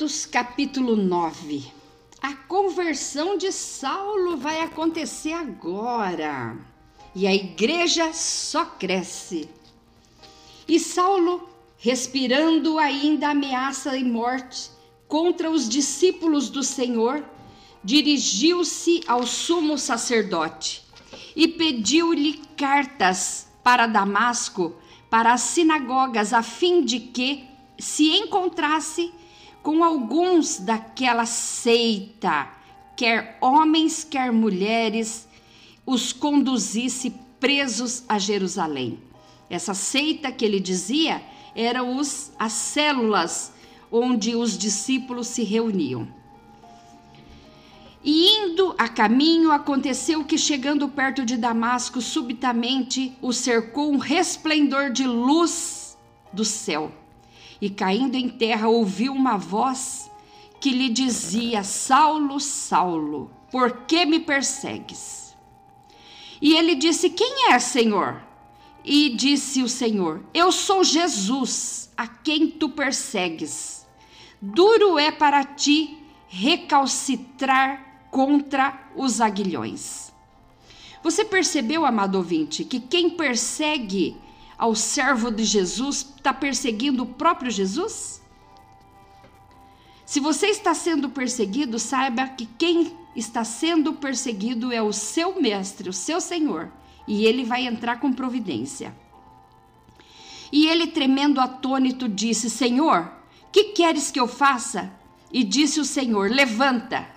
Atos capítulo 9. A conversão de Saulo vai acontecer agora. E a igreja só cresce. E Saulo, respirando ainda ameaça e morte contra os discípulos do Senhor, dirigiu-se ao sumo sacerdote e pediu-lhe cartas para Damasco, para as sinagogas, a fim de que se encontrasse com alguns daquela seita, quer homens, quer mulheres, os conduzisse presos a Jerusalém. Essa seita que ele dizia eram os, as células onde os discípulos se reuniam. E indo a caminho, aconteceu que, chegando perto de Damasco, subitamente o cercou um resplendor de luz do céu e caindo em terra ouviu uma voz que lhe dizia: Saulo, Saulo, por que me persegues? E ele disse: Quem é, Senhor? E disse o Senhor: Eu sou Jesus, a quem tu persegues. Duro é para ti recalcitrar contra os aguilhões. Você percebeu, amado ouvinte, que quem persegue ao servo de Jesus está perseguindo o próprio Jesus? Se você está sendo perseguido, saiba que quem está sendo perseguido é o seu mestre, o seu Senhor, e ele vai entrar com providência. E ele, tremendo atônito, disse: Senhor, que queres que eu faça? E disse o Senhor: Levanta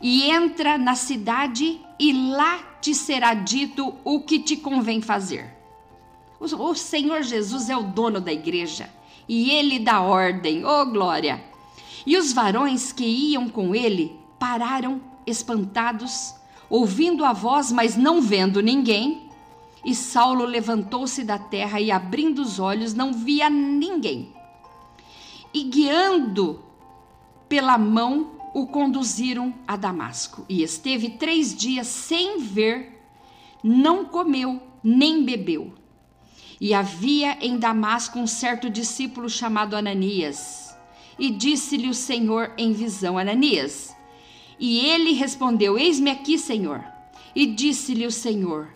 e entra na cidade, e lá te será dito o que te convém fazer. O Senhor Jesus é o dono da igreja e ele dá ordem, oh glória! E os varões que iam com ele pararam espantados, ouvindo a voz, mas não vendo ninguém. E Saulo levantou-se da terra e, abrindo os olhos, não via ninguém. E guiando pela mão, o conduziram a Damasco. E esteve três dias sem ver, não comeu nem bebeu. E havia em Damasco um certo discípulo chamado Ananias. E disse-lhe o Senhor em visão: Ananias. E ele respondeu: Eis-me aqui, Senhor. E disse-lhe o Senhor: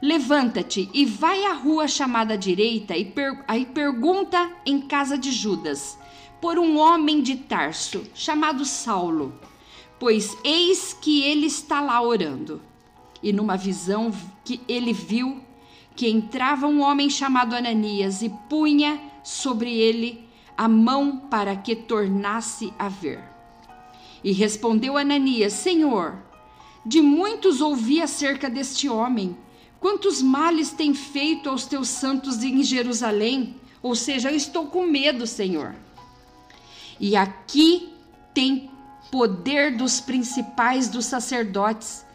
Levanta-te e vai à rua chamada direita e per pergunta em casa de Judas por um homem de Tarso chamado Saulo, pois eis que ele está lá orando. E numa visão que ele viu que entrava um homem chamado Ananias e punha sobre ele a mão para que tornasse a ver. E respondeu Ananias: Senhor, de muitos ouvi acerca deste homem. Quantos males tem feito aos teus santos em Jerusalém? Ou seja, eu estou com medo, Senhor. E aqui tem poder dos principais dos sacerdotes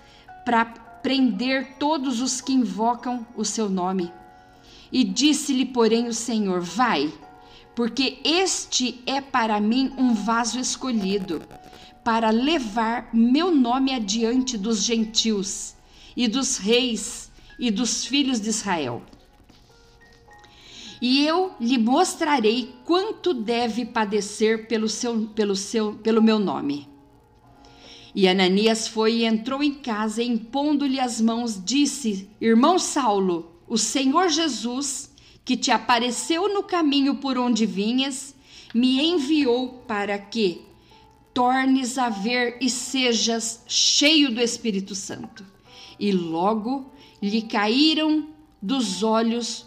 para prender todos os que invocam o seu nome. E disse-lhe, porém, o Senhor: Vai, porque este é para mim um vaso escolhido, para levar meu nome adiante dos gentios e dos reis e dos filhos de Israel. E eu lhe mostrarei quanto deve padecer pelo, seu, pelo, seu, pelo meu nome. E Ananias foi e entrou em casa, e impondo-lhe as mãos, disse: Irmão Saulo, o Senhor Jesus, que te apareceu no caminho por onde vinhas, me enviou para que tornes a ver e sejas cheio do Espírito Santo. E logo lhe caíram dos olhos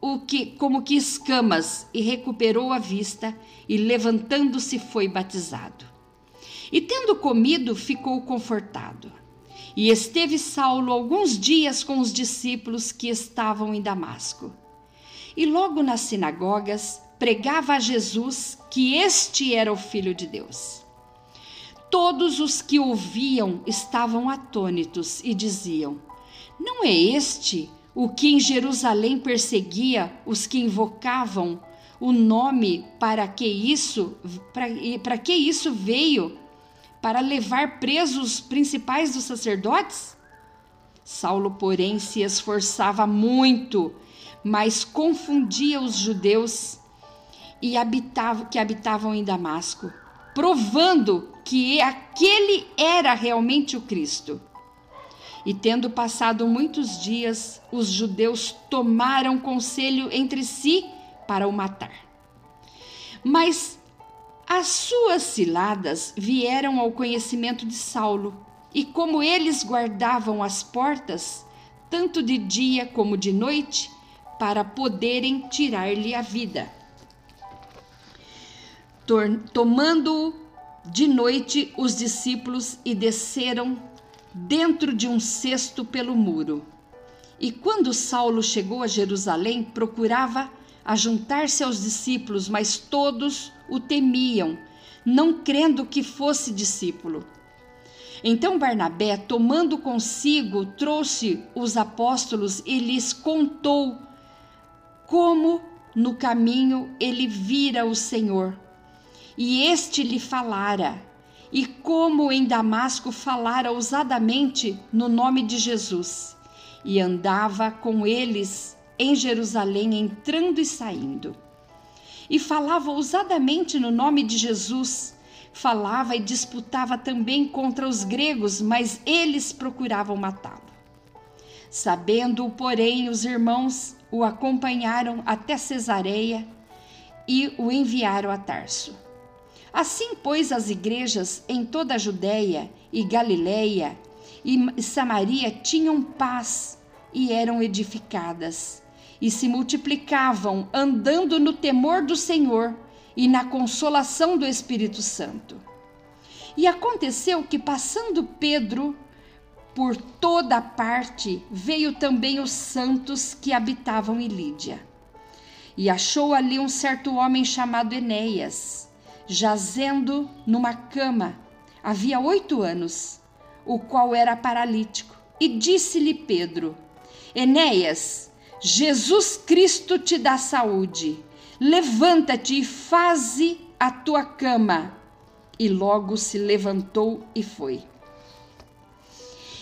o que como que escamas e recuperou a vista e levantando-se foi batizado. E tendo comido, ficou confortado. E esteve Saulo alguns dias com os discípulos que estavam em Damasco. E logo nas sinagogas pregava a Jesus que este era o Filho de Deus. Todos os que ouviam estavam atônitos e diziam: Não é este o que em Jerusalém perseguia os que invocavam o nome para que isso para, que isso veio para levar presos os principais dos sacerdotes? Saulo, porém, se esforçava muito, mas confundia os judeus e habitava, que habitavam em Damasco, provando que aquele era realmente o Cristo. E tendo passado muitos dias, os judeus tomaram conselho entre si para o matar. Mas as suas ciladas vieram ao conhecimento de Saulo, e como eles guardavam as portas, tanto de dia como de noite, para poderem tirar-lhe a vida. Tomando de noite os discípulos e desceram dentro de um cesto pelo muro. E quando Saulo chegou a Jerusalém, procurava ajuntar-se aos discípulos, mas todos o temiam, não crendo que fosse discípulo. Então Barnabé, tomando consigo, trouxe os apóstolos e lhes contou como no caminho ele vira o Senhor. E este lhe falara e como em Damasco falara ousadamente no nome de Jesus, e andava com eles em Jerusalém, entrando e saindo. E falava ousadamente no nome de Jesus, falava e disputava também contra os gregos, mas eles procuravam matá-lo. Sabendo, porém, os irmãos o acompanharam até Cesareia e o enviaram a Tarso. Assim, pois, as igrejas em toda a Judéia e Galiléia e Samaria tinham paz e eram edificadas, e se multiplicavam, andando no temor do Senhor e na consolação do Espírito Santo. E aconteceu que, passando Pedro por toda parte, veio também os santos que habitavam em Lídia. E achou ali um certo homem chamado Enéas jazendo numa cama havia oito anos, o qual era paralítico. E disse-lhe Pedro: Enéas, Jesus Cristo te dá saúde. Levanta-te e faze a tua cama. E logo se levantou e foi.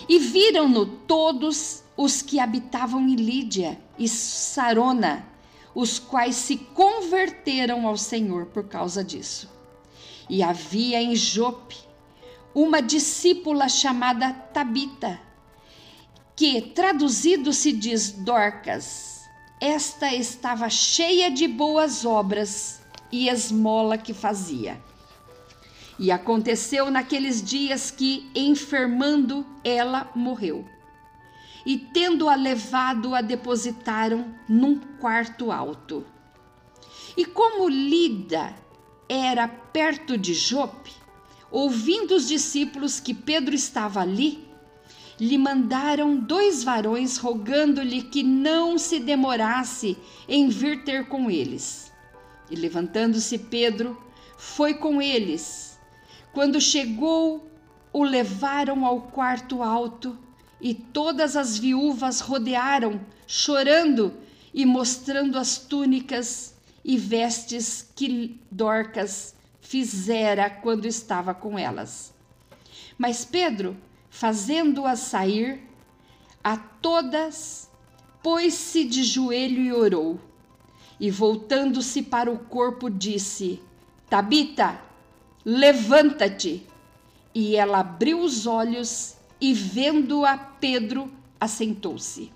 E viram-no todos os que habitavam em Lídia e Sarona, os quais se converteram ao Senhor por causa disso. E havia em Jope uma discípula chamada Tabita, que traduzido se diz Dorcas. Esta estava cheia de boas obras e esmola que fazia. E aconteceu naqueles dias que, enfermando, ela morreu. E tendo-a levado, a depositaram num quarto alto. E como Lida era perto de Jope, ouvindo os discípulos que Pedro estava ali, lhe mandaram dois varões rogando-lhe que não se demorasse em vir ter com eles. E levantando-se Pedro, foi com eles. Quando chegou, o levaram ao quarto alto e todas as viúvas rodearam, chorando e mostrando as túnicas e vestes que Dorcas fizera quando estava com elas. Mas Pedro, fazendo-as sair, a todas pôs-se de joelho e orou. E voltando-se para o corpo, disse: Tabita, levanta-te. E ela abriu os olhos e, vendo-a Pedro, assentou-se.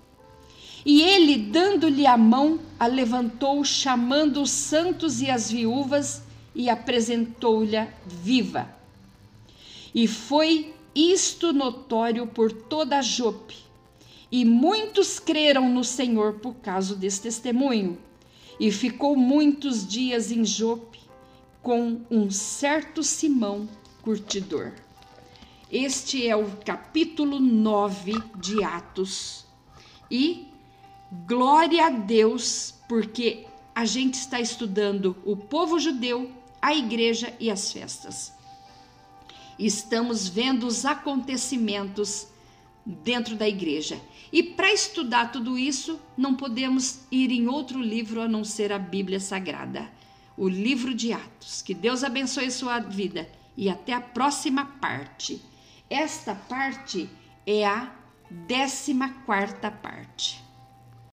E ele, dando-lhe a mão, a levantou, chamando os santos e as viúvas, e apresentou-lhe viva. E foi isto notório por toda Jope. E muitos creram no Senhor por causa desse testemunho. E ficou muitos dias em Jope com um certo Simão curtidor. Este é o capítulo 9 de Atos. E Glória a Deus, porque a gente está estudando o povo judeu, a igreja e as festas. Estamos vendo os acontecimentos dentro da igreja. E para estudar tudo isso, não podemos ir em outro livro a não ser a Bíblia Sagrada, o livro de Atos. Que Deus abençoe sua vida e até a próxima parte. Esta parte é a décima quarta parte.